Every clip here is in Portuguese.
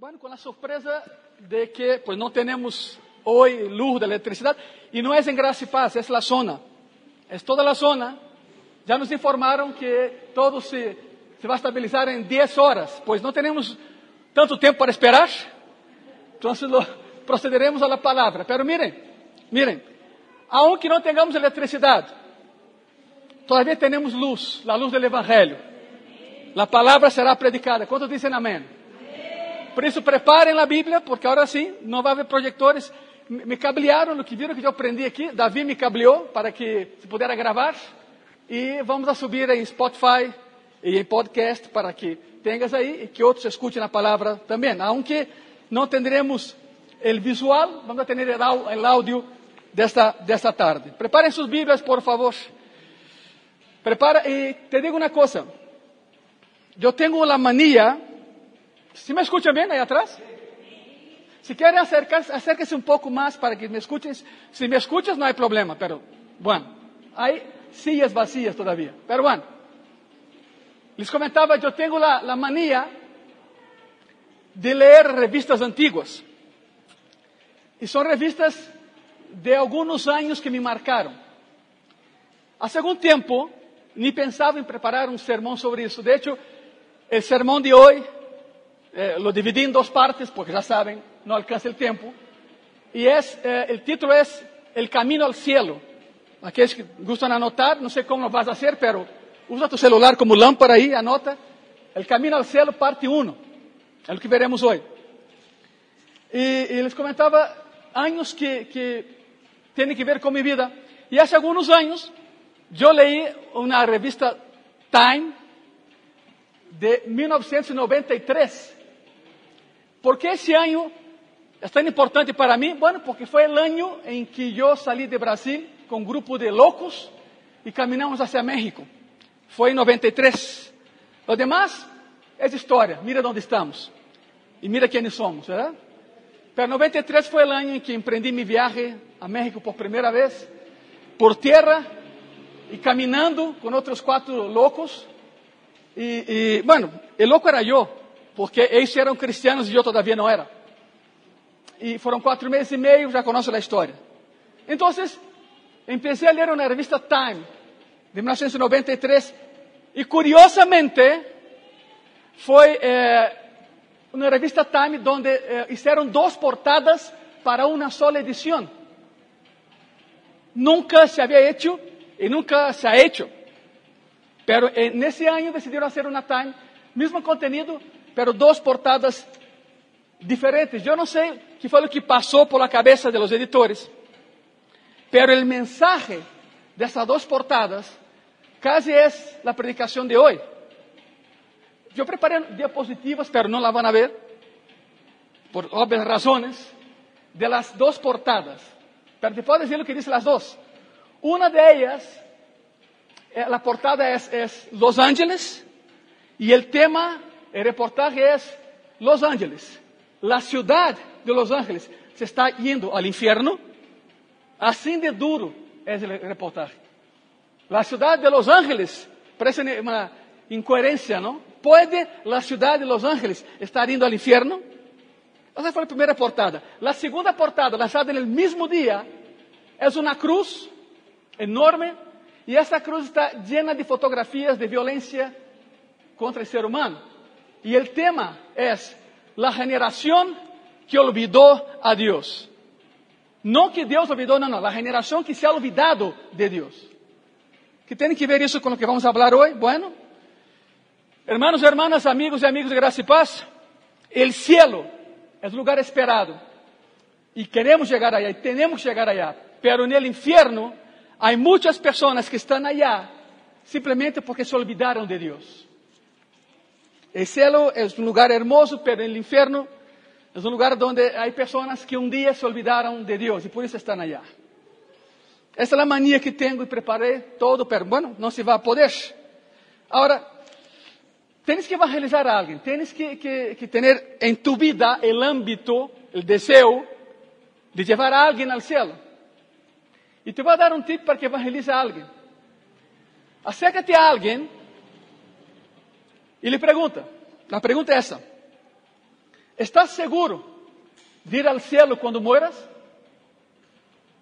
Bueno, con la sorpresa de que pues no tenemos hoy luz de electricidad y no es en Gracia y Paz, es la zona, es toda la zona. Ya nos informaron que todo se, se va a estabilizar en 10 horas, pues no tenemos tanto tiempo para esperar, lo, procederemos a la palabra. Pero miren, miren, aunque no tengamos electricidad, todavía tenemos luz, la luz del Evangelio. La palabra será predicada. ¿Cuántos dicen amén? Por isso, preparem a Bíblia, porque agora sim, não vai haver projetores. Me cablearam no que viram que eu aprendi aqui. Davi me cableou para que se pudesse gravar. E vamos a subir em Spotify e em podcast para que tenhas aí e que outros escutem a palavra também. Aunque não teremos o visual, vamos ter o áudio desta, desta tarde. Preparem suas Bíblias, por favor. Prepara e te digo uma coisa. Eu tenho a mania ¿Sí me escuchan bien ahí atrás? Si quieren acercarse, acérquese un poco más para que me escuchen. Si me escuchas no hay problema, pero bueno, hay sillas vacías todavía. Pero bueno, les comentaba, yo tengo la, la manía de leer revistas antiguas. Y son revistas de algunos años que me marcaron. Hace algún tiempo ni pensaba en preparar un sermón sobre eso. De hecho, el sermón de hoy eh, lo dividí en dos partes porque ya saben, no alcanza el tiempo. Y es, eh, el título es El camino al cielo. Aquellos que gustan anotar, no sé cómo lo vas a hacer, pero usa tu celular como lámpara ahí, anota. El camino al cielo, parte 1. Es lo que veremos hoy. Y, y les comentaba años que, que tienen que ver con mi vida. Y hace algunos años yo leí una revista Time de 1993 ¿Por qué ese año es tan importante para mí? Bueno, porque fue el año en que yo salí de Brasil con un grupo de locos y caminamos hacia México. Fue en 93. Lo demás es historia. Mira dónde estamos. Y mira quiénes somos, ¿verdad? Pero 93 fue el año en que emprendí mi viaje a México por primera vez, por tierra y caminando con otros cuatro locos. Y, y bueno, el loco era yo, porque eles eram cristianos e eu todavia não era. E foram quatro meses e meio, já conheço a história. Então, empecé a ler uma revista Time, de 1993, e curiosamente, foi eh, uma revista Time onde eh, fizeram duas portadas para uma sola edição. Nunca se havia hecho e nunca se ha hecho. Pero eh, nesse ano decidiram fazer uma Time, mesmo contenido, pero dos portadas diferentes. Eu não sei que foi o que passou por la cabeça de los editores, pero el mensaje de essas duas portadas casi es la predicação de hoy. Eu preparei diapositivas, pero não la van a ver, por obvias razones, de las dos portadas. Pero te puedo decir lo que dicen las dos. Una de ellas, eh, la portada es, es Los Ángeles y el tema el reportaje es Los Ángeles. La ciudad de Los Ángeles se está yendo al infierno. Así de duro es el reportaje. La ciudad de Los Ángeles, parece una incoherencia, ¿no? ¿Puede la ciudad de Los Ángeles estar yendo al infierno? Esa fue la primera portada. La segunda portada, lanzada en el mismo día, es una cruz enorme y esta cruz está llena de fotografías de violencia contra el ser humano. Y el tema es la generación que olvidó a Dios. No que Dios olvidó, no, no, la generación que se ha olvidado de Dios. ¿Qué tiene que ver eso con lo que vamos a hablar hoy? Bueno, hermanos hermanas, amigos y amigos de gracia y paz, el cielo es lugar esperado. Y queremos llegar allá, y tenemos que llegar allá. Pero en el infierno hay muchas personas que están allá simplemente porque se olvidaron de Dios. El cielo es un lugar hermoso, pero el infierno es un lugar donde hay personas que un día se olvidaron de Dios y por eso están allá. Esa es la manía que tengo y preparé todo, pero bueno, no se va a poder. Ahora, tienes que evangelizar a alguien, tienes que, que, que tener en tu vida el ámbito, el deseo de llevar a alguien al cielo. Y te voy a dar un tip para que evangelice a alguien. Acércate a alguien e lhe pergunta: a pergunta é essa. ¿Estás seguro de ir al cielo cuando mueras?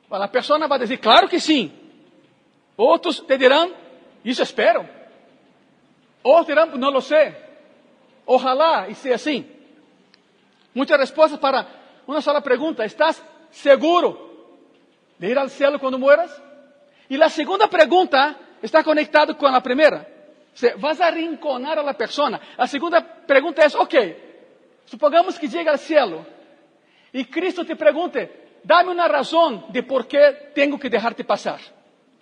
La persona va a decir, claro que sí. Otros te dirán, eso espero. Otros dirán, no lo sé. Ojalá y sea así. Muchas respuestas para una sola pregunta. ¿Estás seguro de ir al cielo cuando mueras? Y la segunda pregunta está conectada con la primera. Vas a rinconar a la persona. Segunda pregunta es, ok, supongamos que llega al cielo y Cristo te pregunte, dame una razón de por qué tengo que dejarte pasar.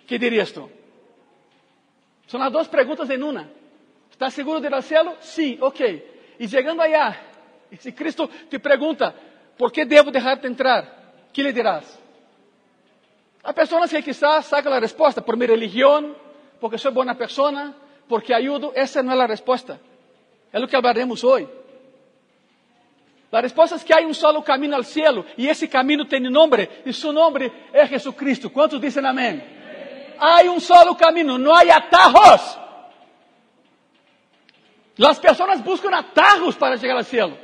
¿Qué dirías tú? Son las dos preguntas en una. ¿Estás seguro de ir al cielo? Sí, ok. Y llegando allá, si Cristo te pregunta, ¿por qué debo dejarte entrar? ¿Qué le dirás? Hay personas que quizás sacan la respuesta por mi religión, porque soy buena persona, porque ayudo. Esa no es la respuesta. Es lo que hablaremos hoy. La respuesta es que hay un solo camino al cielo y ese camino tiene nombre y su nombre es Jesucristo. ¿Cuántos dicen amén? Hay un solo camino, no hay atajos. Las personas buscan atajos para llegar al cielo.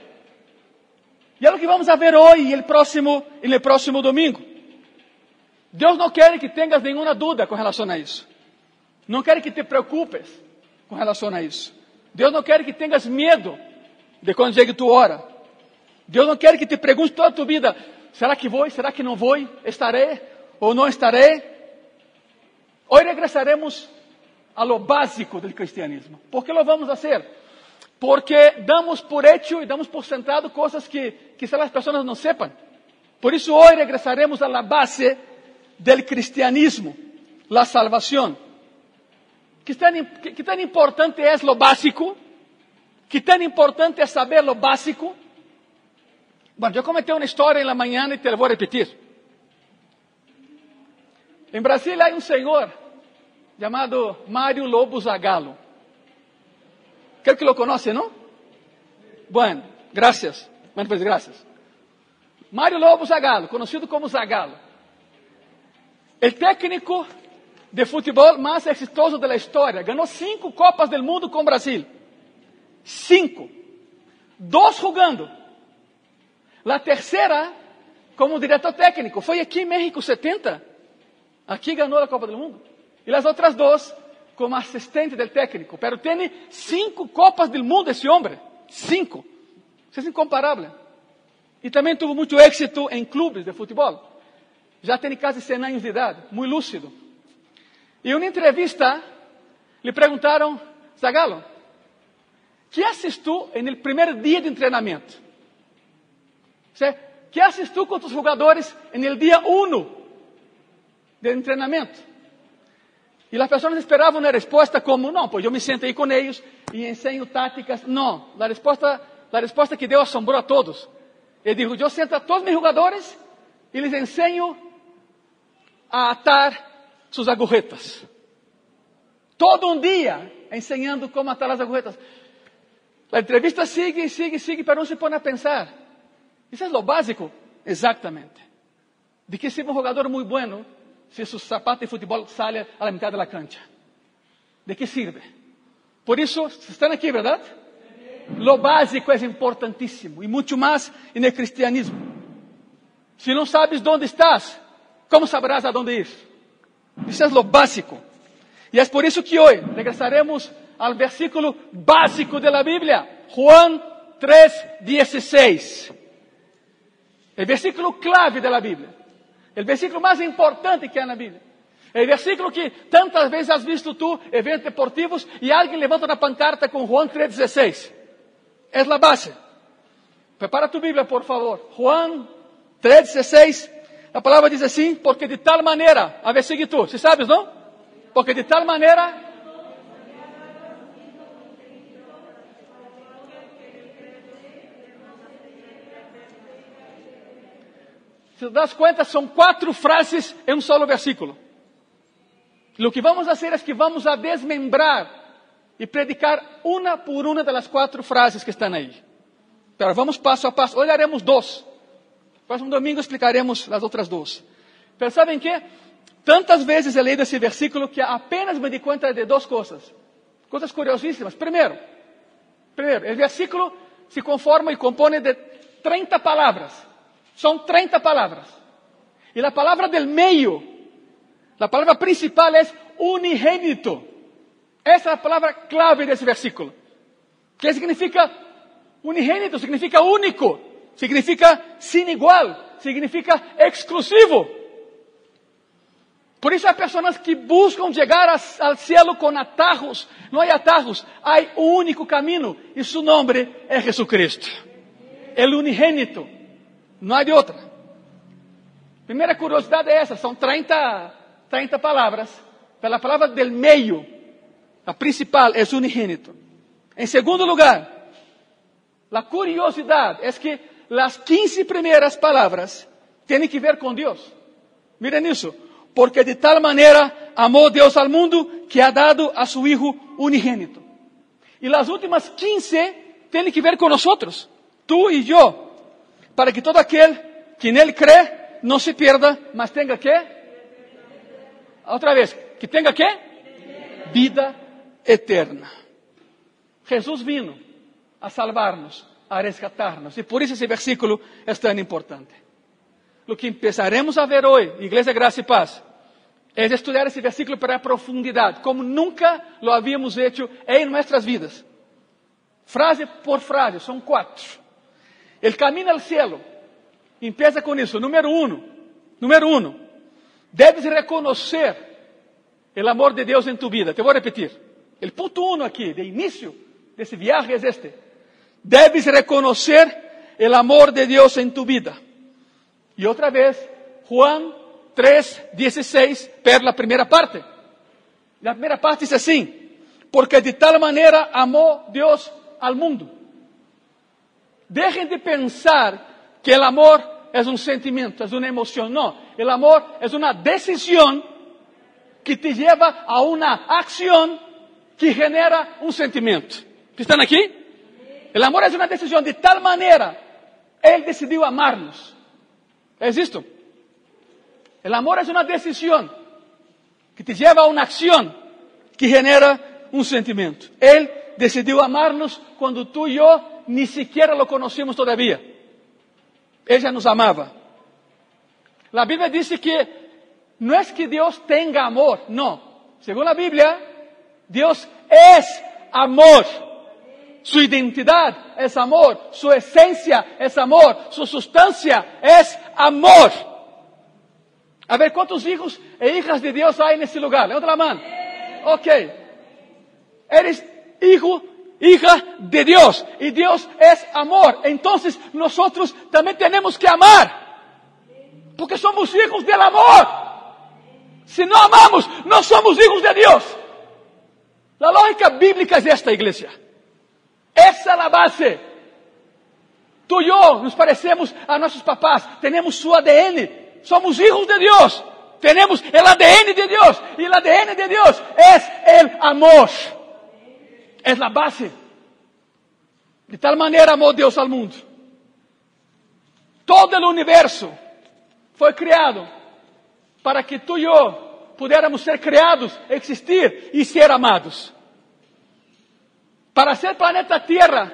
Y es lo que vamos a ver hoy y el próximo, en el próximo domingo. Deus não quer que tenhas nenhuma dúvida com relação a isso. Não quer que te preocupes com relação a isso. Deus não quer que tenhas medo de quando chegue tua hora. Deus não quer que te pergunte toda a tua vida: será que vou? Será que não vou? Estarei ou não estarei? Hoje regressaremos a lo básico do cristianismo. ¿Por que lo vamos a hacer? Porque damos por hecho e damos por sentado coisas que quizás as pessoas não sepam. Por isso hoje regressaremos a la base del cristianismo, la salvación. ¿Qué tan, qué, qué tan importante es lo básico? ¿Qué tan importante es saber lo básico? Bueno, yo comenté una historia en la mañana y te a repetir. En Brasil hay un señor llamado Mario Lobo Zagallo. Creo que lo conoce, ¿no? Bueno, gracias. Bueno, pues gracias. Mario Lobo Zagallo, conocido como Zagallo. El técnico de futebol mais exitoso da história. Ganhou cinco Copas do Mundo com o Brasil. Cinco. Dos jogando. A terceira, como diretor técnico. Foi aqui em México 70. Aqui ganhou a Copa do Mundo. E as outras duas, como assistente do técnico. Pero tem cinco Copas do Mundo esse homem. Cinco. Isso é incomparável. E também teve muito êxito em clubes de futebol já tem quase 100 anos de idade, muito lúcido. E uma entrevista, lhe perguntaram, Zagalo, que tu no primeiro dia de treinamento? Que haces tu com os jogadores no dia 1 de? E as pessoas esperavam uma resposta como, não, pois eu me sento aí com eles e ensino táticas. Não, a resposta, a resposta que deu assombrou a todos. Ele disse, eu sento a todos meus jogadores e lhes ensino a atar suas agujetas. Todo um dia ensinando como atar as agujetas. A entrevista sigue, sigue, sigue, pero não se põe a pensar. Isso é o básico. Exatamente. De que ser um jogador muito bueno se seu sapato de futebol sale a la mitad de la cancha? ¿De que sirve? Por isso, estão aqui, verdade? Lo básico é importantíssimo e muito mais no cristianismo. Se não sabes onde estás, ¿Cómo sabrás a dónde ir? Isso é o básico. E é por isso que hoje regresaremos ao versículo básico da Bíblia, Juan 3:16. O versículo clave da Bíblia. O versículo mais importante que há na Bíblia. O versículo que tantas vezes has visto tu, eventos deportivos, e alguém levanta uma pancarta com Juan 3:16. É a base. Prepara tu Bíblia, por favor. Juan 3:16. A palavra diz assim, porque de tal maneira, a ver, sigue tu, se sabes, não? Porque de tal maneira Se das conta, são quatro frases em um solo versículo. O que vamos fazer é que vamos a desmembrar e predicar uma por uma das quatro frases que estão aí. Pero vamos passo a passo. Olharemos dois. Próximo domingo explicaremos as outras duas. Sabem que? Tantas vezes he leído esse versículo que apenas me di conta de duas coisas. Coisas curiosíssimas. Primeiro, primeiro, o versículo se conforma e compõe de 30 palavras. São 30 palavras. E a palavra del meio, a palavra principal é unigênito. Essa é a palavra clave desse versículo. Que significa unigênito, significa único, significa sin igual, significa exclusivo. Por isso há pessoas que buscam chegar ao céu com atajos. Não há atajos, há um único caminho e seu nome é Jesucristo. El unigênito. Não há de outra. Primeira curiosidade é essa, são 30, 30 palavras. Pela palavra del meio, a principal é unigênito. Em segundo lugar, a curiosidade é que as 15 primeiras palavras têm que ver com Deus. Miren isso. Porque de tal maneira amou Deus ao mundo que ha dado a su Hijo unigênito. E as últimas 15 têm que ver com nós, tú e eu, para que todo aquele que nele crê não se pierda, mas tenha que outra vez, que tenha que vida eterna. Jesus vino a salvar-nos, a resgatar-nos, e por isso esse versículo é tão importante. Lo que empezaremos a ver hoje, Igreja Graça e Paz, é estudar esse versículo para profundidade, como nunca lo havíamos hecho em nossas vidas. Frase por frase, são quatro. El camino al cielo empieza com isso. Número um, número um, debes reconhecer o amor de Deus em tu vida. Te vou repetir. O ponto um aqui, de início desse viaje, é este. Debes reconhecer o amor de Deus em tu vida. E outra vez, Juan 3, 16, per la primeira parte. La primeira parte diz assim: Porque de tal maneira amou Deus ao mundo. Dejen de pensar que o amor é um sentimento, é uma emoção. Não, o amor é uma decisão que te leva a uma ação que genera um sentimento. Estão aqui? O amor é uma decisão de tal maneira, Ele decidiu amar-nos. É isto? El amor es una decisión que te lleva a una acción que genera un sentimiento. Él decidió amarnos cuando tú y yo ni siquiera lo conocimos todavía. Ella nos amaba. La Biblia dice que no es que Dios tenga amor, no. Según la Biblia, Dios es amor. Su identidad es amor, su esencia es amor, su sustancia es amor. A ver, quantos hijos e hijas de Deus há nesse lugar? Levanta a mão. Ok. Eres hijo, hija de Deus. E Deus é amor. Então, nós também temos que amar. Porque somos hijos del amor. Se não amamos, não somos hijos de Deus. A lógica bíblica é esta, igreja. Essa é a base. Tu e eu nos parecemos a nossos papás, temos su ADN, somos hijos de Dios. Tenemos el ADN de Dios. Y el ADN de Dios es el amor. Es la base. De tal manera amó Dios al mundo. Todo el universo fue creado para que tú y yo pudiéramos ser creados, existir y ser amados. Para ser planeta Tierra,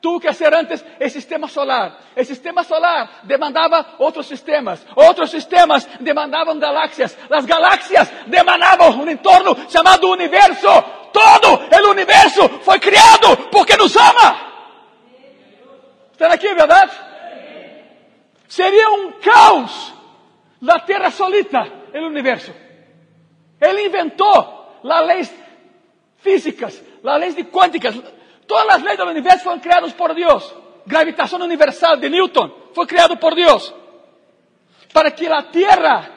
tuvo que hacer antes el sistema solar. El sistema solar demandaba otros sistemas. Otros sistemas demandaban galaxias. Las galaxias demandaban un entorno llamado universo. Todo el universo fue creado porque nos ama. ¿Están aquí, verdad? Sería un caos la Tierra solita, el universo. Él inventó las leyes físicas, las leyes cuánticas, Todas as leis do universo foram criadas por Deus. Gravitação universal de Newton foi criado por Deus. Para que a Terra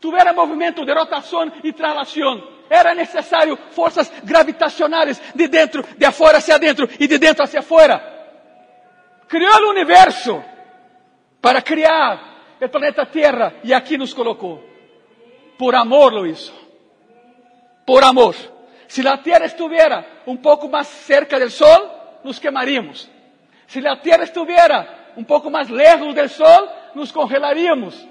tivesse movimento de rotação e traslação, era necessário forças gravitacionais de dentro, de afuera hacia dentro e de dentro hacia afuera. Criou o universo para criar o planeta Terra e aqui nos colocou. Por amor lo hizo. Por amor. Si la Tierra estuviera un poco más cerca del Sol, nos quemaríamos. Si la Tierra estuviera un poco más lejos del Sol, nos congelaríamos.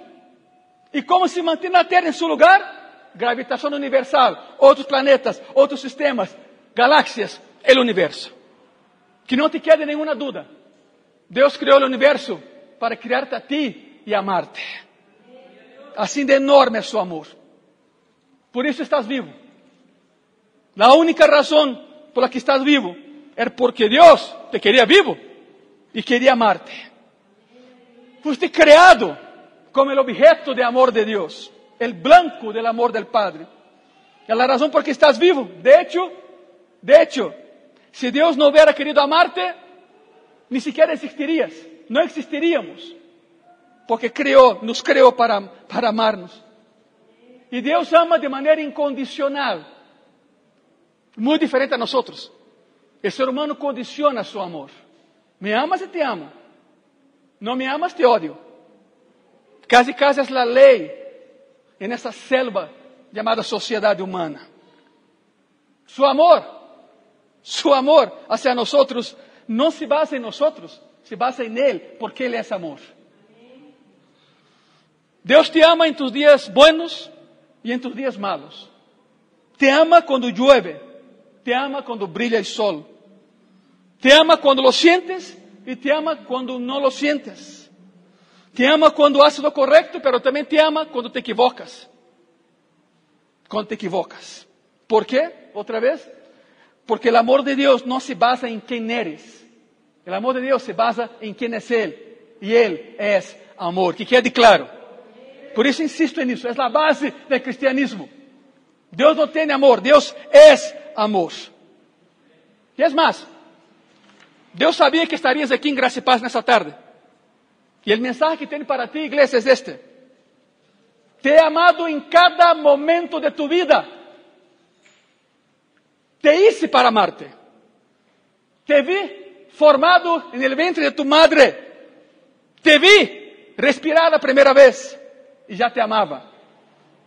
¿Y cómo se mantiene la Tierra en su lugar? Gravitación universal, otros planetas, otros sistemas, galaxias, el universo. Que no te quede ninguna duda. Deus criou o universo para criar-te a ti e amar-te. Assim de enorme é su amor. Por isso estás vivo. A única razão por la que estás vivo é porque Deus te queria vivo e queria amar-te. Fuiste creado como el objeto de amor de Dios, el blanco del amor del Padre. Es la razón por que estás vivo. De hecho, de hecho, si Dios no hubiera querido amarte, ni siquiera existirías, no existiríamos, porque creó, nos creó para, para amarnos. Y Dios ama de manera incondicional, muy diferente a nosotros. El ser humano condiciona su amor. Me amas y te amo. No me amas, te odio. Casi, casi es la ley en esa selva llamada sociedad humana. Su amor, su amor hacia nosotros no se basa en nosotros, se basa en Él, porque Él es amor. Deus te ama em tus dias buenos e em tus dias malos. Te ama quando llueve, te ama quando brilha o sol. Te ama quando lo sientes e te ama quando não lo sientes. Te ama quando haces lo correcto, pero também te ama quando te equivocas. Quando te equivocas. ¿Por quê? Outra vez. Porque o amor de Deus não se basa em quem eres. O amor de Deus se basa em quem é Ele. E Ele é amor. Que quede claro. Por isso insisto nisso. É a base do cristianismo. Deus não tem amor. Deus é amor. E é mais. Deus sabia que estarias aqui em Graça e Paz nessa tarde. E o mensaje que tem para ti, igreja, é este. Te he amado em cada momento de tu vida. Te hice para amarte. Te vi formado en el vientre de tu madre. Te vi respirar a primeira vez e já te amava.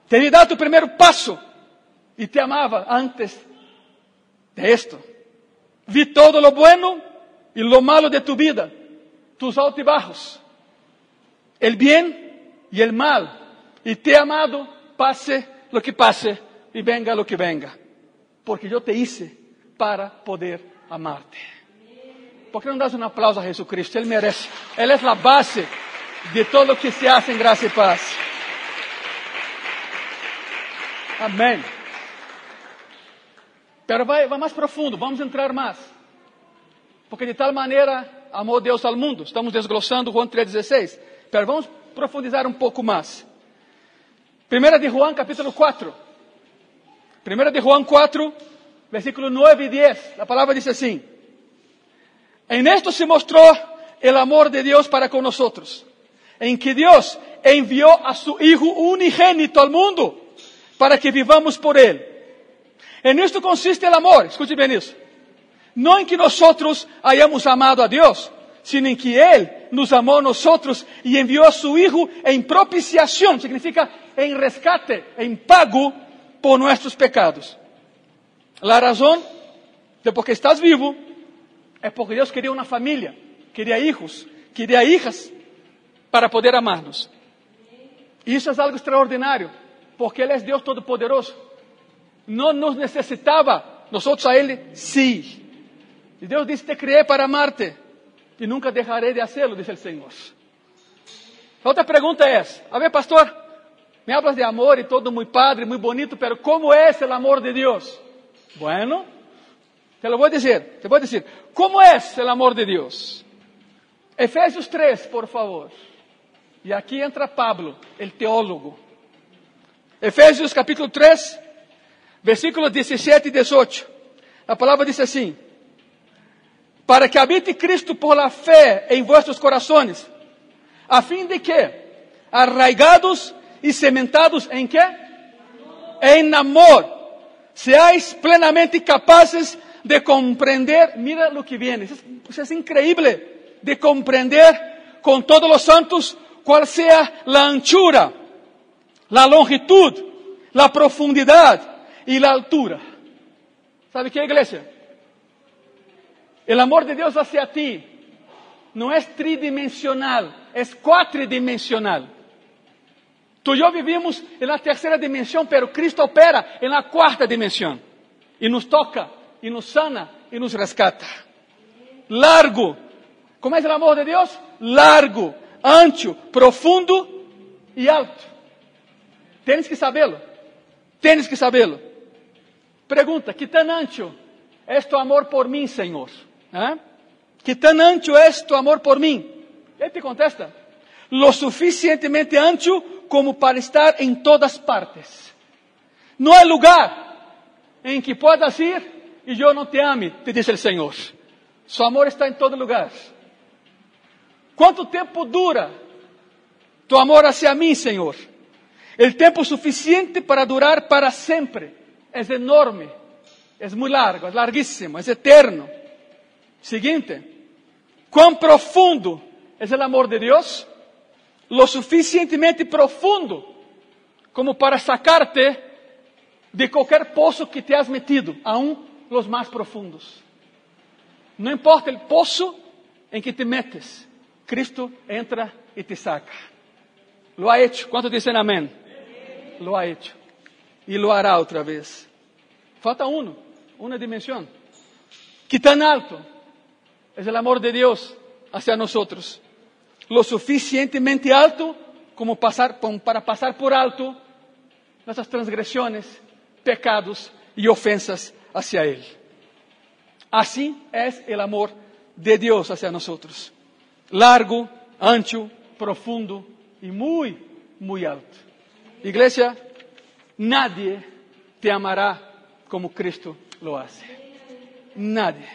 Te vi dar tu primeiro passo e te amava antes de esto. Vi todo lo bueno y lo malo de tu vida, tus altibajos, el bien y el mal. Y te he amado, pase lo que pase y venga lo que venga. Porque eu te hice para poder amarte. ¿Por que não das um aplauso a Jesucristo? Ele merece. Ele é a base de todo o que se hace em graça e paz. Amém. Pero vai, vai mais profundo, vamos entrar mais. Porque de tal maneira amou Deus ao mundo. Estamos desglossando Juan 3,16. Pero vamos profundizar um pouco mais. Primeira de Juan, capítulo 4. Primeira de Juan 4, versículo 9 e 10. A palavra diz assim: En esto se mostrou el amor de Dios para con nosotros, en que Dios envió a su Hijo unigénito al mundo para que vivamos por Él. En esto consiste el amor, escute bien isso. No en que nosotros hayamos amado a Dios, sino en que Él nos amó a nosotros y envió a su Hijo en propiciación, significa en rescate, en pago por nuestros pecados. La razón de por qué estás vivo é porque Deus queria uma família, queria hijos, queria hijas para poder amarnos. E isso é algo extraordinário, porque Ele é Deus Todo-Poderoso. Não nos necessitava, nós a Ele sim. E Deus disse: Te criei para amarte e nunca deixarei de hacerlo, diz o Senhor. A outra pergunta é: A ver, pastor, me hablas de amor e todo muito padre, muito bonito, pero como é o amor de Deus? Bueno, te lo a decir, te a decir, ¿cómo es el amor de Dios? Efesios 3, por favor. E aqui entra Pablo, el teólogo. Efésios capítulo 3, versículos 17 e 18. A palavra diz assim: Para que habite Cristo por la fé em vossos corações, a fim de que, arraigados e cementados em que? Em amor, seáis plenamente capazes de comprender, mira lo que viene, es, es increíble, de comprender con todos los santos cuál sea la anchura, la longitud, la profundidad y la altura. ¿Sabe qué, iglesia? El amor de Dios hacia ti no es tridimensional, es cuatridimensional. Tú y yo vivimos en la tercera dimensión, pero Cristo opera en la cuarta dimensión y nos toca e nos sana e nos rescata. Largo, ¿Cómo es el amor de Dios? Largo, ancho, profundo y alto. Tienes que saberlo. Tienes que saberlo. Pregunta, ¿qué tan ancho es tu amor por mí, Señor? ¿Ah? ¿Qué tan ancho es tu amor por mí? Él te contesta, lo suficientemente ancho como para estar en todas partes. No hay lugar en que puedas ir y yo no te ame, te dice el Señor. Su amor está en todo lugar. ¿Cuánto tiempo dura tu amor hacia mí, Señor? El tiempo suficiente para durar para siempre. Es enorme, es muy largo, es larguísimo, es eterno. Siguiente. ¿Cuán profundo es el amor de Dios? Lo suficientemente profundo como para sacarte de cualquier pozo que te has metido, aún los más profundos. No importa el pozo en que te metes, Cristo entra y te saca. Lo ha hecho. ¿Cuántos dicen amén? Lo ha hecho. Y lo hará otra vez. Falta uno, una dimensión. ¿Qué tan alto es el amor de Dios hacia nosotros? Lo suficientemente alto como pasar, para pasar por alto nuestras transgresiones, pecados y ofensas hacia Él. Así es el amor de Dios hacia nosotros. Largo, ancho, profundo y muy, muy alto. Iglesia, nadie te amará como Cristo lo hace. Nadie.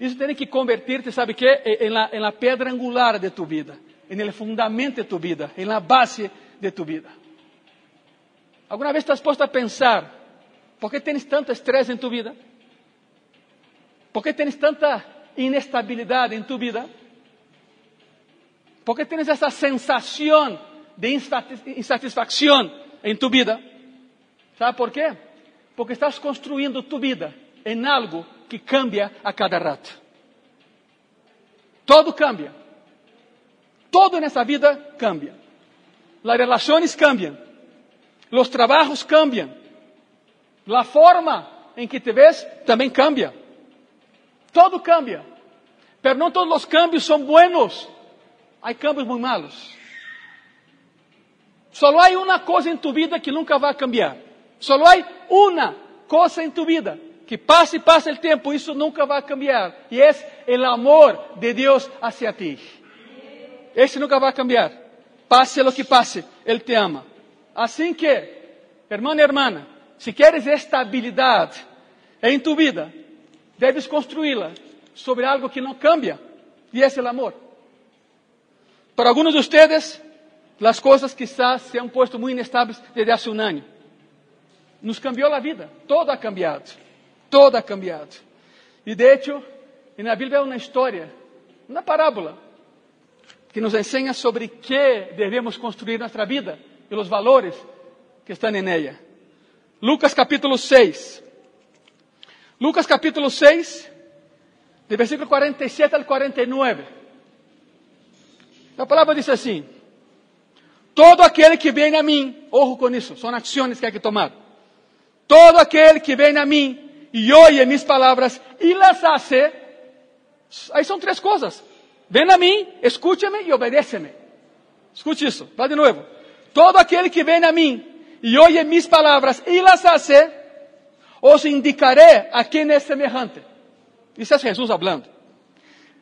Isso tem que convertir-te, sabe que? Em la, em la pedra angular de tu vida, em el fundamento de tu vida, em la base de tu vida. Alguma vez estás posto a pensar, por que tens tanto estresse em tu vida? Por que tens tanta inestabilidade em tu vida? ¿Por qué tienes esa sensación de insatisfacción en tu vida? ¿Sabe por qué? Porque estás construyendo tu vida en algo que cambia a cada rato. Todo cambia. Todo en esa vida cambia. Las relaciones cambian. Los trabajos cambian. La forma en que te ves también cambia. Todo cambia. Pero no todos los cambios son buenos. Há cambios muito malos. Só há uma coisa em tu vida que nunca vai cambiar. Só há uma coisa em tu vida que passa e passa o tempo, isso nunca vai cambiar. E é o amor de Deus hacia ti. Esse nunca vai cambiar. Passe o que passe, Ele te ama. Assim que, irmão e irmã, se queres estabilidade em tu vida, deves construí-la sobre algo que não cambia, e esse é o amor. Para algunos de ustedes, las cosas quizás se han puesto muy inestables desde hace un año. Nos cambió la vida, todo ha cambiado, todo ha cambiado. Y de hecho, en la Biblia hay una historia, una parábola, que nos enseña sobre qué debemos construir nuestra vida y los valores que están en ella. Lucas capítulo 6. Lucas capítulo 6, de versículo 47 al 49. A palavra diz assim: Todo aquele que vem a mim, ojo com isso, são ações que há que tomar. Todo aquele que vem a mim e ouve minhas palavras e las hace, aí são três coisas. Vem a mim, escute-me e obedece-me. Escute isso, vai de novo. Todo aquele que vem a mim e ouve minhas palavras e las hace, os indicaré a quem é semelhante. Isso é Jesus falando.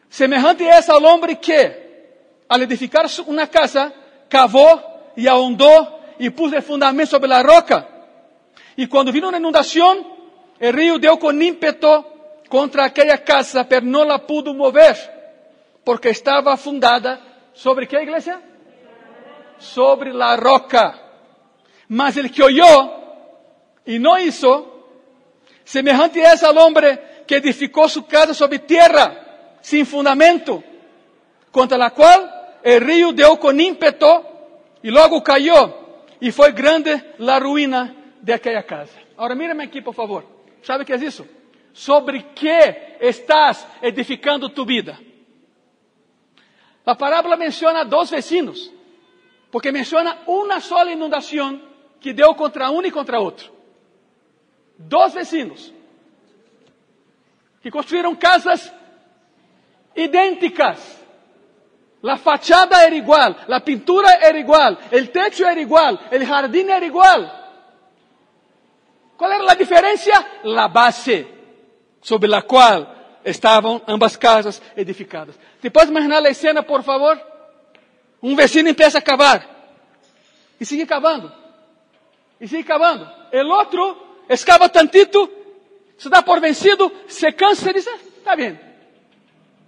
Semelhante é ao homem que al edificar una casa, y ahondó y puso el fundamento sobre la roca. Y cuando vino una inundación, el río dio con ímpetu contra aquella casa, pero no la pudo mover, porque estaba fundada sobre qué iglesia? Sobre la roca. Mas el que oyó y no hizo, semejante es al hombre que edificó su casa sobre tierra, sin fundamento, contra la cual el río dio con ímpetu y luego cayó y fue grande la ruina de aquella casa. Ahora mírame aquí, por favor. ¿Sabe qué es eso? Sobre qué estás edificando tu vida. La parábola menciona dos vecinos, porque menciona una sola inundación que deu contra uno y contra otro. Dos vecinos que construyeron casas idênticas. La fachada era igual, la pintura era igual, el techo era igual, el jardín era igual. ¿Cuál era la diferencia? La base sobre la cual estavam ambas casas edificadas. ¿Te puedes imaginar la escena, por favor? Um vecino empieza a cavar e sigue cavando e sigue cavando. El outro escava tantito, se dá por vencido, se cansa e diz, está bem.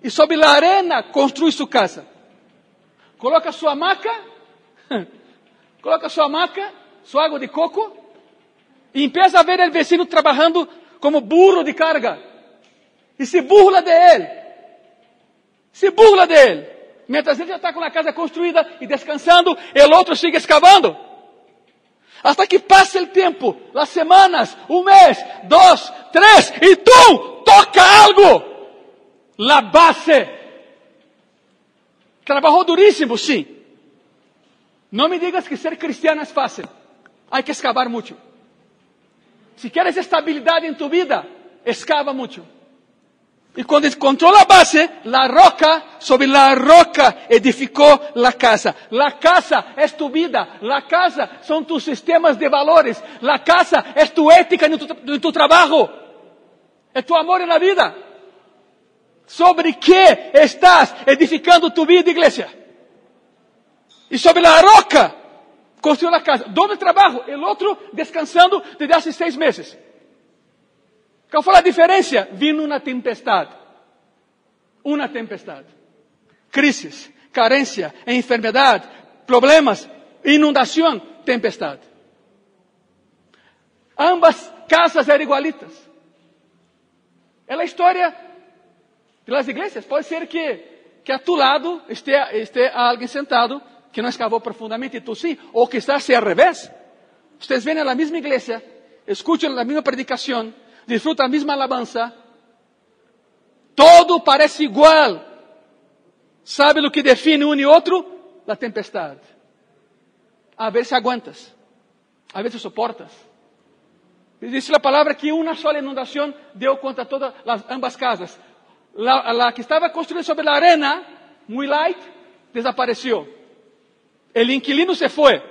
E sobre a arena construi sua casa. Coloca sua maca, coloca sua maca, sua água de coco, e empieza a ver o vecino trabalhando como burro de carga. E se burla de ele. Se burla de ele. Mientras ele já está com a casa construída e descansando, o outro sigue escavando. Hasta que passe o tempo, as semanas, um mês, dois, três, e tu toca algo. La base. Trabalhou duríssimo, sim. Não me digas que ser cristiano é fácil. Há que escavar muito. Se queres estabilidade em tu vida, escava muito. E quando encontrou a base, la roca, sobre la roca edificou la casa. La casa é tu vida, la casa são tus sistemas de valores, la casa é tu ética em tu, en tu trabalho, é tu amor na vida. Sobre que estás edificando tu vida, igreja? E sobre la roca, construiu a casa. Donde trabalho? O outro descansando desde há seis meses. Qual foi a diferença? Vino uma tempestade. Uma tempestade. Crises, carência, enfermidade, problemas, inundação, tempestade. Ambas casas eram igualitas. É a história das igrejas. Pode ser que, que a tu lado esteja, esteja alguém sentado que não escavou profundamente e tu sim, ou que está assim ao revés. Vocês vêm na mesma igreja, escutam a mesma predicação, disfruta a mesma alabanza, todo parece igual. ¿Sabe o que define um e outro? A tempestade. A ver se aguantas, a ver se soportas. Diz a palavra que uma sola inundação deu contra todas as ambas casas. La, la que estava construída sobre a arena, muito light, desapareceu. O inquilino se foi.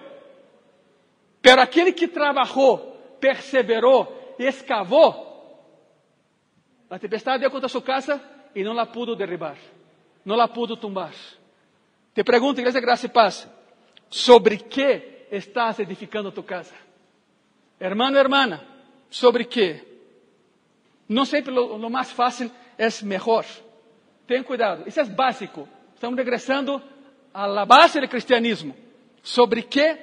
Pero aquele que trabalhou, perseverou, escavou, a tempestade deu contra sua casa e não la pudo derribar, não la pudo tumbar. Te pergunto, igreja Graça e Paz, sobre que estás edificando tu casa? Hermano, hermana, sobre que? Não sempre lo, lo mais fácil é melhor. Tenha cuidado, isso é básico. Estamos regressando à la base do cristianismo. Sobre que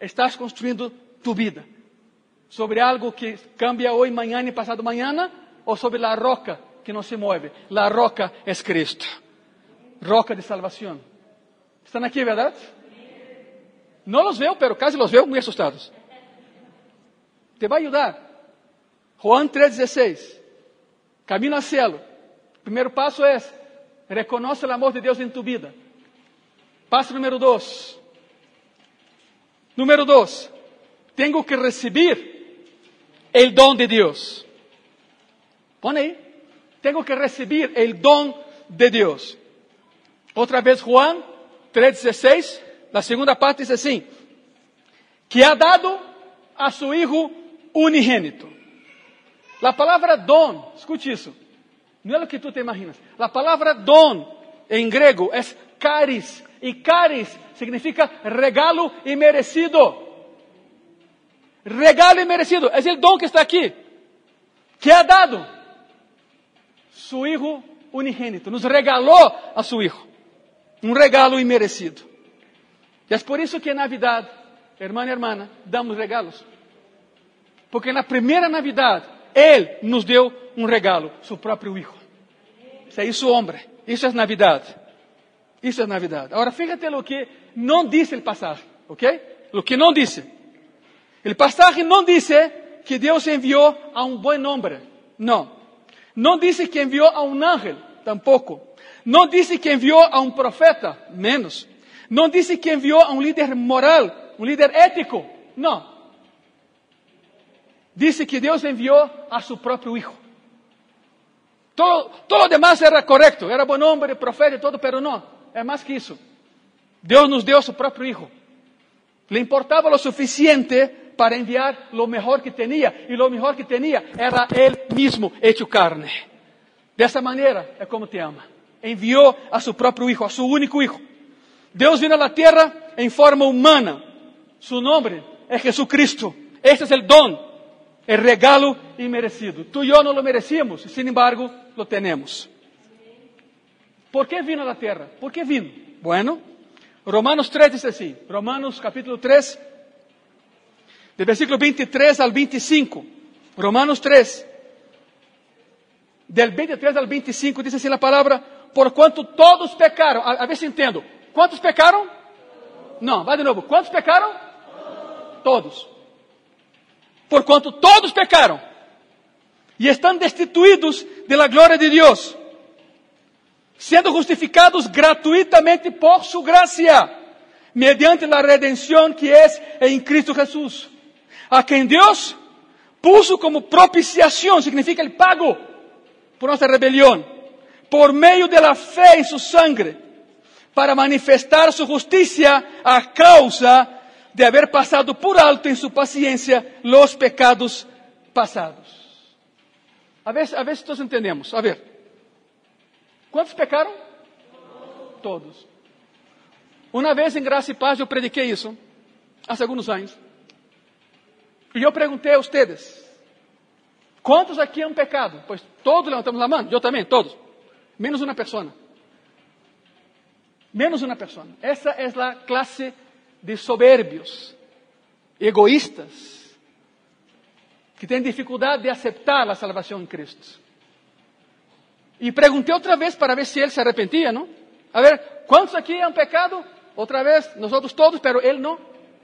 estás construindo tu vida? sobre algo que cambia hoje, amanhã e passado amanhã, ou sobre a roca que não se move. A roca é Cristo. Roca de salvação. Estão aqui, verdade? Não os veo, pero casi los veo muito assustados. Te vai ajudar. Juan 3,16. Camino ao cielo. Primeiro passo é reconoce o amor de Deus em tu vida. Passo número dois. Número dois. Tenho que receber el don de Dios. Pone ahí. Tengo que recibir el don de Dios. Otra vez Juan 3:16, la segunda parte dice así, que ha dado a su Hijo unigênito. La palavra don, escute isso, não é o que tu te imaginas. La palavra don em grego é caris, e caris significa regalo e merecido regalo merecido, é o dom que está aqui, que é dado. Su Hijo unigênito nos regalou a su Hijo, um regalo imerecido. E é por isso que na Navidad, irmã e irmã, damos regalos. Porque na primeira Navidad, Ele nos deu um regalo, seu próprio Hijo. Isso é isso, homem. Isso é Navidad. Isso é Navidad. Agora, fíjate lo que não diz o passagem, ok? Lo que não disse. El pasaje no dice que Dios envió a un buen hombre, no. No dice que envió a un ángel, tampoco. No dice que envió a un profeta, menos. No dice que envió a un líder moral, un líder ético, no. Dice que Dios envió a su propio Hijo. Todo, todo lo demás era correcto, era buen hombre, profeta y todo, pero no, es más que eso. Dios nos dio a su propio Hijo. Le importaba lo suficiente para enviar lo mejor que tenía, y lo mejor que tenía era Él mismo hecho carne. De esa manera es como te ama. Envió a su propio Hijo, a su único Hijo. Deus vino a la tierra en forma humana. Su nombre es Jesucristo. Este es el don, el regalo inmerecido. Tú y yo no lo merecíamos, sin embargo, lo tenemos. ¿Por qué vino a la tierra? ¿Por qué vino? Bueno, Romanos 3 dice así. Romanos capítulo 3, del versículo 23 al 25. Romanos 3, del 23 al 25, dice así la palabra, por cuanto todos pecaron. A, a ver si entiendo. ¿Cuántos pecaron? No, va de nuevo. ¿Cuántos pecaron? Todos. Por cuanto todos pecaron y están destituidos de la gloria de Dios, siendo justificados gratuitamente por su gracia, mediante la redención que es en Cristo Jesús, a quien Dios puso como propiciación, significa el pago por nuestra rebelión, por medio de la fe en su sangre para manifestar su justicia a causa de haber pasado por alto en su paciencia los pecados pasados. A ver, a ver todos entendemos. A ver, ¿cuántos pecaron? Todos. Una vez en Gracia y Paz yo prediqué eso, hace algunos años. Y yo pregunté a ustedes, ¿cuántos aquí han pecado? Pues todos levantamos la mano, yo también, todos, menos una persona. Menos una persona. Esa es la clase de soberbios, egoístas, que tienen dificultad de aceptar la salvación en Cristo. Y pregunté otra vez para ver si él se arrepentía, ¿no? A ver, ¿cuántos aquí han pecado? Otra vez, nosotros todos, pero él no.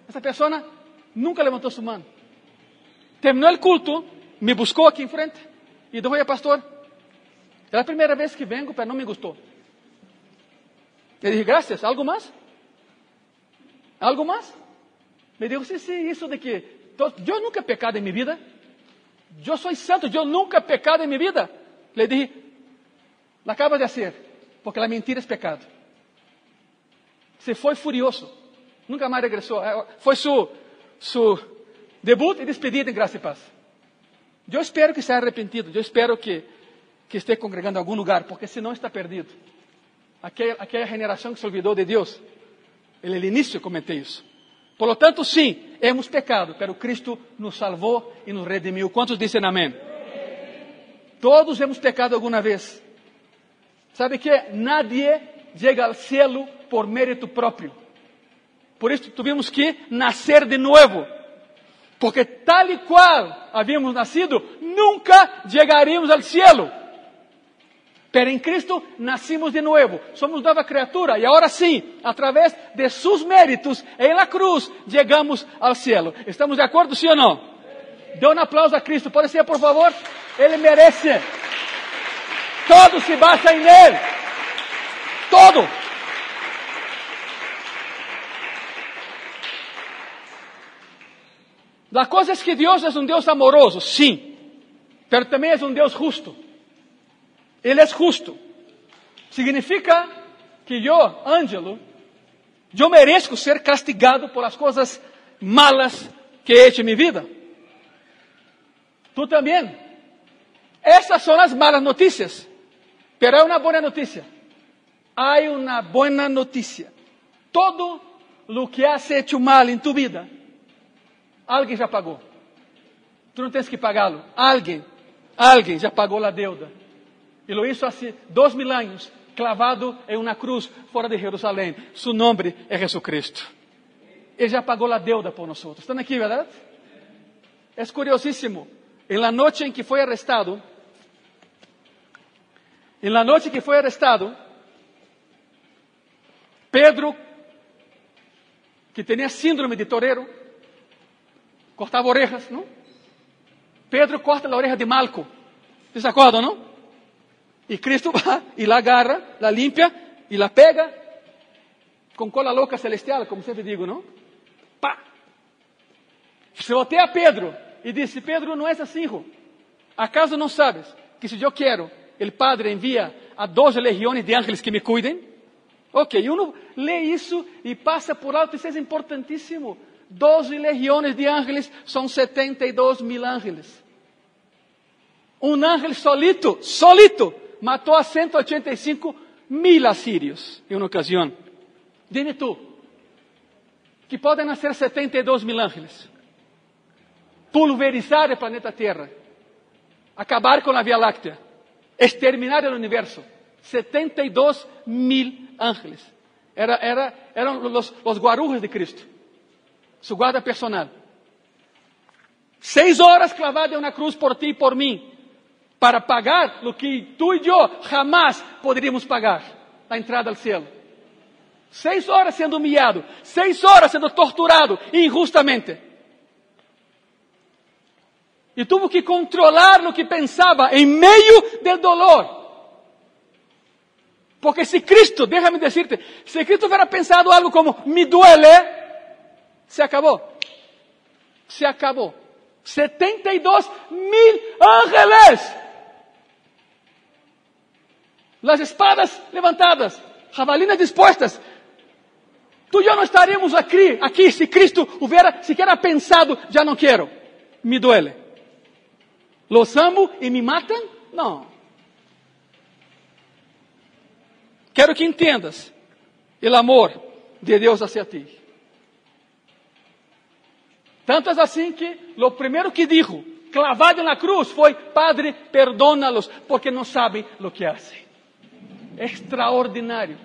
Esa persona nunca levantó su mano. Terminó el culto, me buscó aquí enfrente y dijo, oye, pastor, es la primera vez que vengo, pero no me gustó. Le dije, gracias, ¿algo más? ¿Algo más? Me dijo, sí, sí, eso de que yo nunca pecado en mi vida. Yo soy santo, yo nunca pecado en mi vida. Le dije, la acabas de hacer, porque la mentira es pecado. Se fue furioso, nunca más regresó. Eh, fue su, su debut y despedida en Gracia y Paz. Yo espero que se haya arrepentido, yo espero que, que esté congregando en algún lugar, porque si no está perdido aquella, aquella generação que se olvidou de Deus. Ele, no início, comentei isso. Por lo tanto, sim, hemos pecado, pero Cristo nos salvou e nos redimiu. Quantos dizem amém? Todos hemos pecado alguma vez. ¿Sabe que? Nadie chega ao cielo por mérito próprio. Por isso tivemos que nascer de novo. Porque tal e qual havíamos nascido, nunca chegaríamos ao cielo. Pero en Cristo nacimos de nuevo, somos nueva criatura y ahora sí, a través de sus méritos en la cruz, llegamos al cielo. ¿Estamos de acuerdo, sí o no? Dê un aplauso a Cristo, pode ser, por favor? Ele merece. Todo se basa en Él. Todo. La cosa es que Dios es un Dios amoroso, sí, pero también es un Dios justo. Ele é justo. Significa que eu, Ângelo, eu mereço ser castigado por as coisas malas que he hecho em minha vida. Tu também. Essas são as malas notícias. Pero há uma boa notícia. Há uma boa notícia. Todo o que has hecho mal em tu vida, alguém já pagou. Tu não tens que pagá-lo. Alguém, alguém já pagou a deuda. E lo hizo hace dos mil años, clavado en una cruz fora de Jerusalém. Su nombre é Jesucristo. Ele já pagou a deuda por nós. Estão aqui, verdade? É curiosíssimo. En la noche en que foi arrestado, en la noche que foi arrestado, Pedro, que tinha síndrome de torero, cortava orejas, não? Pedro corta a oreja de Malco. Vocês se acordam, não? Y Cristo va y la agarra, la limpia y la pega con cola loca celestial, como siempre digo, ¿no? ¡Pa! Se voltea a Pedro y dice, Pedro, no es así, hijo. ¿Acaso no sabes que si yo quiero, el Padre envía a 12 legiones de ángeles que me cuiden. Ok, uno lee isso e passa por alto, isso é importantíssimo. 12 legiones de ángeles são 72 mil ángeles. Um ángel solito, solito, matou a 185 mil assírios em uma ocasião. Dime tu, que podem nascer 72 mil ángeles, pulverizar o planeta Terra, acabar com a Via Láctea, exterminar o universo. 72 mil ángeles. Era, era, eram os, os guarujos de Cristo, su guarda personal. Seis horas clavado em uma cruz por ti e por mim, para pagar o que tu e eu jamais poderíamos pagar, a entrada ao céu. Seis horas sendo humilhado, seis horas sendo torturado injustamente. E tuvo que controlar o que pensava em meio do dolor. Porque se Cristo, déjame decirte, se Cristo hubiera pensado algo como, me duele, se acabó. Se acabó. 72 mil ángeles. Las espadas levantadas, jabalinas dispuestas. Tú y yo no estaríamos aquí, aquí si Cristo hubiera siquiera pensado, ya no quiero, me duele. ¿Los amo y me matan? No. Quero que entendas o amor de Deus hacia ti. Tanto é assim que o primeiro que dijo, clavado na cruz, foi: Padre, perdónalos, porque não sabem o que fazem. Extraordinário.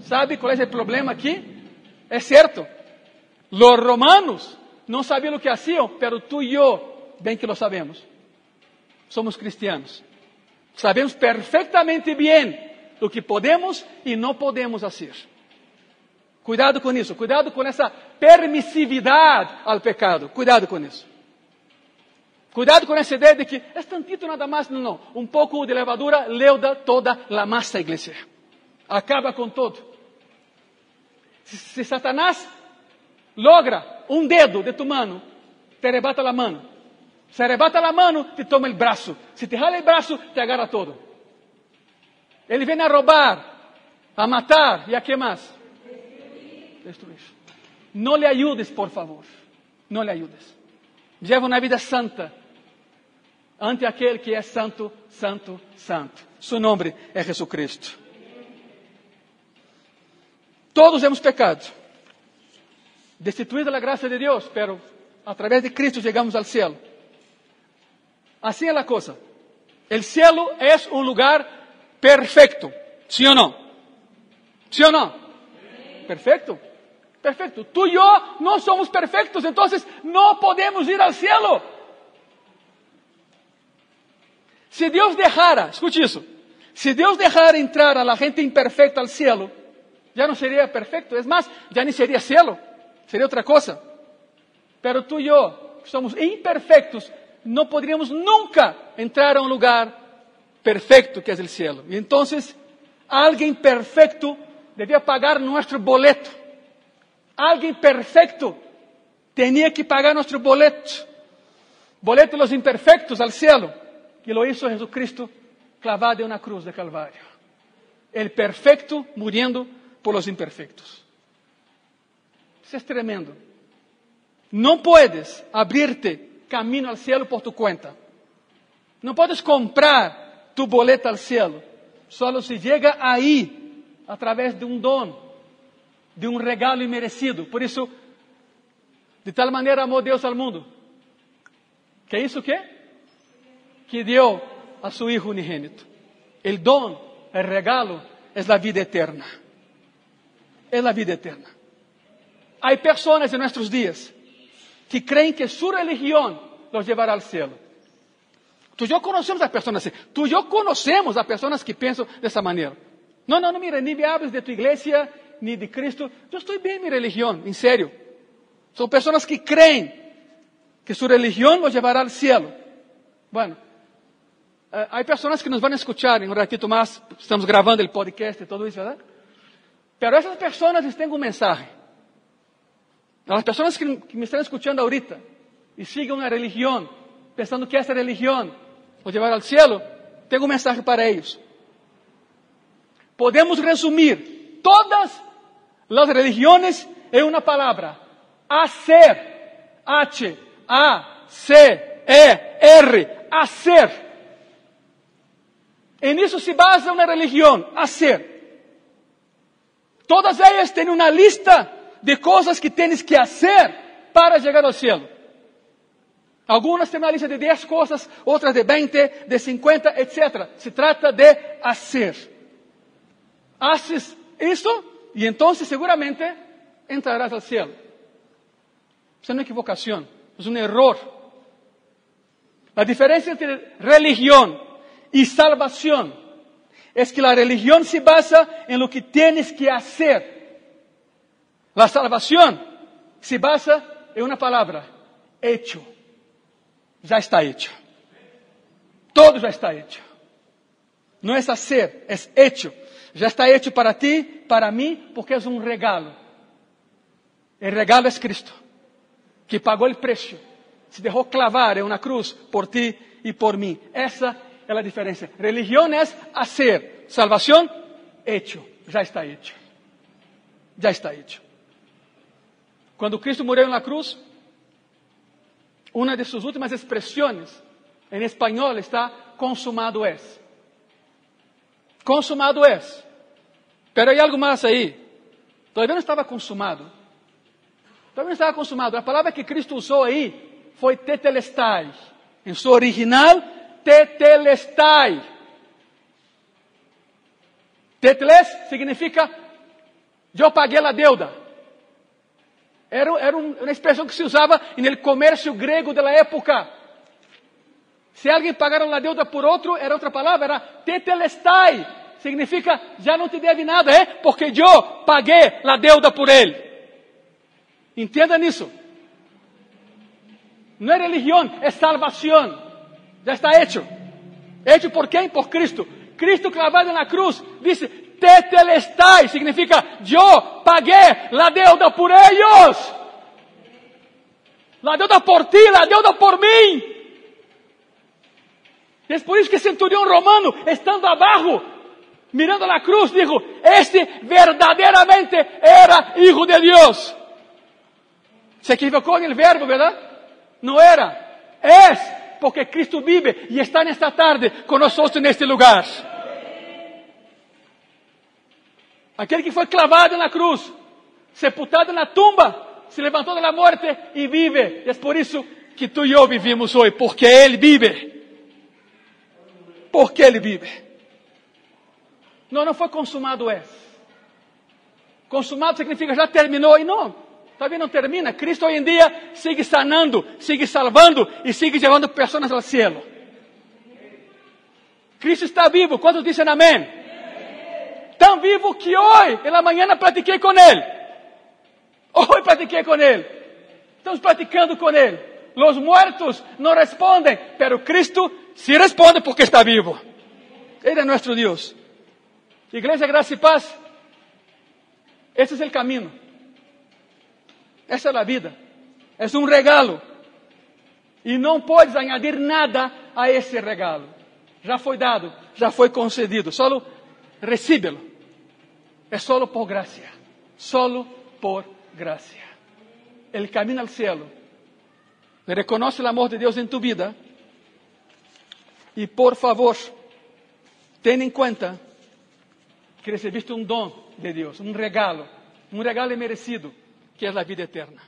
¿Sabe qual é o problema aqui? É certo. Los romanos não sabiam o que faziam, pero tu e eu, bem que lo sabemos. Somos cristianos. Sabemos perfeitamente bem o que podemos e não podemos fazer. Cuidado com isso, cuidado com essa permissividade ao pecado, cuidado com isso. Cuidado com essa ideia de que é tantito nada mais, não, não. Um pouco de levadura leuda toda a massa, igreja. Acaba com todo. Se, se Satanás logra um dedo de tu mano, te arrebata a mano. Se arrebata a mano, te toma o braço. Se te jala o braço, te agarra todo. Ele vem a roubar, a matar e a que mais? Destruir. Não lhe ajudes, por favor. Não lhe ajudes. Lleva uma vida santa ante aquele que é santo, santo, santo. Su nome é Jesus Cristo. Todos hemos pecado, destituídos da graça de Deus, pero a través de Cristo chegamos ao céu. Assim é a coisa. O cielo é um lugar perfecto, ¿sí o no? ¿Sí o no? Perfecto, perfecto. Tú y yo no somos perfectos, entonces no podemos ir al cielo. Si Dios dejara, escute isso, si Dios dejara entrar a la gente imperfecta al cielo, ya no sería perfecto, es más, ya ni sería cielo, sería otra cosa. Pero tú y yo, somos imperfectos, no podríamos nunca entrar a un lugar perfecto que es el cielo. Y entonces alguien perfecto debía pagar nuestro boleto. Alguien perfecto tenía que pagar nuestro boleto. Boleto de los imperfectos al cielo. Y lo hizo Jesucristo clavado en una cruz de Calvario. El perfecto muriendo por los imperfectos. Isso es tremendo. No puedes abrirte camino al cielo por tu cuenta. No puedes comprar tu boleto al cielo. Solo se llega aí através de um dom, de um regalo imerecido. Por isso, de tal maneira amou Deus ao mundo. Que é isso que? Que deu a seu Hijo unigênito. O dom, o regalo, é a vida eterna. É a vida eterna. Há pessoas em nossos dias que creem que sua religião los llevará ao céu. Tú y yo conocemos a personas así. Tú y yo conocemos a personas que piensan de esa manera. No, no, no, mira, ni me hables de tu iglesia, ni de Cristo. Yo estoy bien en mi religión, en serio. Son personas que creen que su religión los llevará al cielo. Bueno, uh, hay personas que nos van a escuchar en un ratito más. Estamos grabando el podcast y todo eso, ¿verdad? Pero esas personas les tengo un mensaje. A las personas que, me están escuchando ahorita y siguen una religión, pensando que esa religión o llevar al cielo, tenho um mensagem para eles. Podemos resumir todas as religiões em uma palavra: hacer. H, A, C, E, R. Hacer. E nisso se basa uma religião: hacer. Todas elas têm uma lista de coisas que tens que fazer para chegar ao céu. Algumas têm uma lista de 10 coisas, outras de 20, de 50, etc. Se trata de fazer. Haces isso e então seguramente entrarás ao céu. Isso é uma equivocação, é um erro. A diferença entre religião e salvação é que a religião se basa em lo que tienes que hacer. La salvación se basa en una palabra, hecho. Ya está hecho. Todo ya está hecho. No es hacer, es hecho. Já está hecho para ti, para mim, porque é um regalo. O regalo é Cristo, que pagou o preço, se deixou clavar em uma cruz por ti e por mim. Essa é a diferença. Religião é hacer, salvação, hecho. Já está hecho. Já está hecho. Quando Cristo morreu na cruz, uma de suas últimas expressões em espanhol está consumado es. Consumado es. Pero hay algo mais aí. Todavía não estava consumado. Todavía não estava consumado. A palavra que Cristo usou aí foi tetelestai. Em sua original, tetelestai. Teteles significa eu paguei a deuda. Era, era uma expressão que se usava no comércio grego da época. Se alguém pagara uma deuda por outro, era outra palavra, era tetelestai. Significa, já não te deve nada, é? Porque eu paguei a deuda por ele. Entenda nisso. Não é religião, é salvação. Já está hecho. Hecho por quem? Por Cristo. Cristo clavado na cruz disse: tetelestai, significa yo pagué la deuda por ellos. La deuda por ti, la deuda por mim. É por isso que centurião romano, estando abaixo, mirando a cruz, dijo: Este verdadeiramente era hijo de Deus. Se equivocou no verbo, verdade? Não era. É, porque Cristo vive e está nesta tarde conosco neste lugar. Aquele que foi clavado na cruz, sepultado na tumba, se levantou da morte e vive. E é por isso que tu e eu vivimos hoje, porque Ele vive. Porque Ele vive. Não, não foi consumado é. Consumado significa já terminou e não. Também não termina. Cristo hoje em dia sigue sanando, sigue salvando e sigue levando pessoas ao céu. Cristo está vivo. Quantos dizem amém? Tão vivo que hoje, pela manhã, pratiquei com ele. Hoje pratiquei com ele. Estamos praticando com ele. Os muertos não respondem, pero Cristo sí responde porque está vivo. Ele é nosso Deus. Igreja Graça e Paz, esse é o caminho. Essa é a vida. É um regalo. E não podes añadir nada a esse regalo. Já foi dado, já foi concedido. Só recíbelo. É solo por gracia, solo por gracia. El camino al cielo. Reconoce el amor de Dios en tu vida y por favor, ten en cuenta que recibiste un don de Dios, un regalo, un regalo merecido, que es la vida eterna.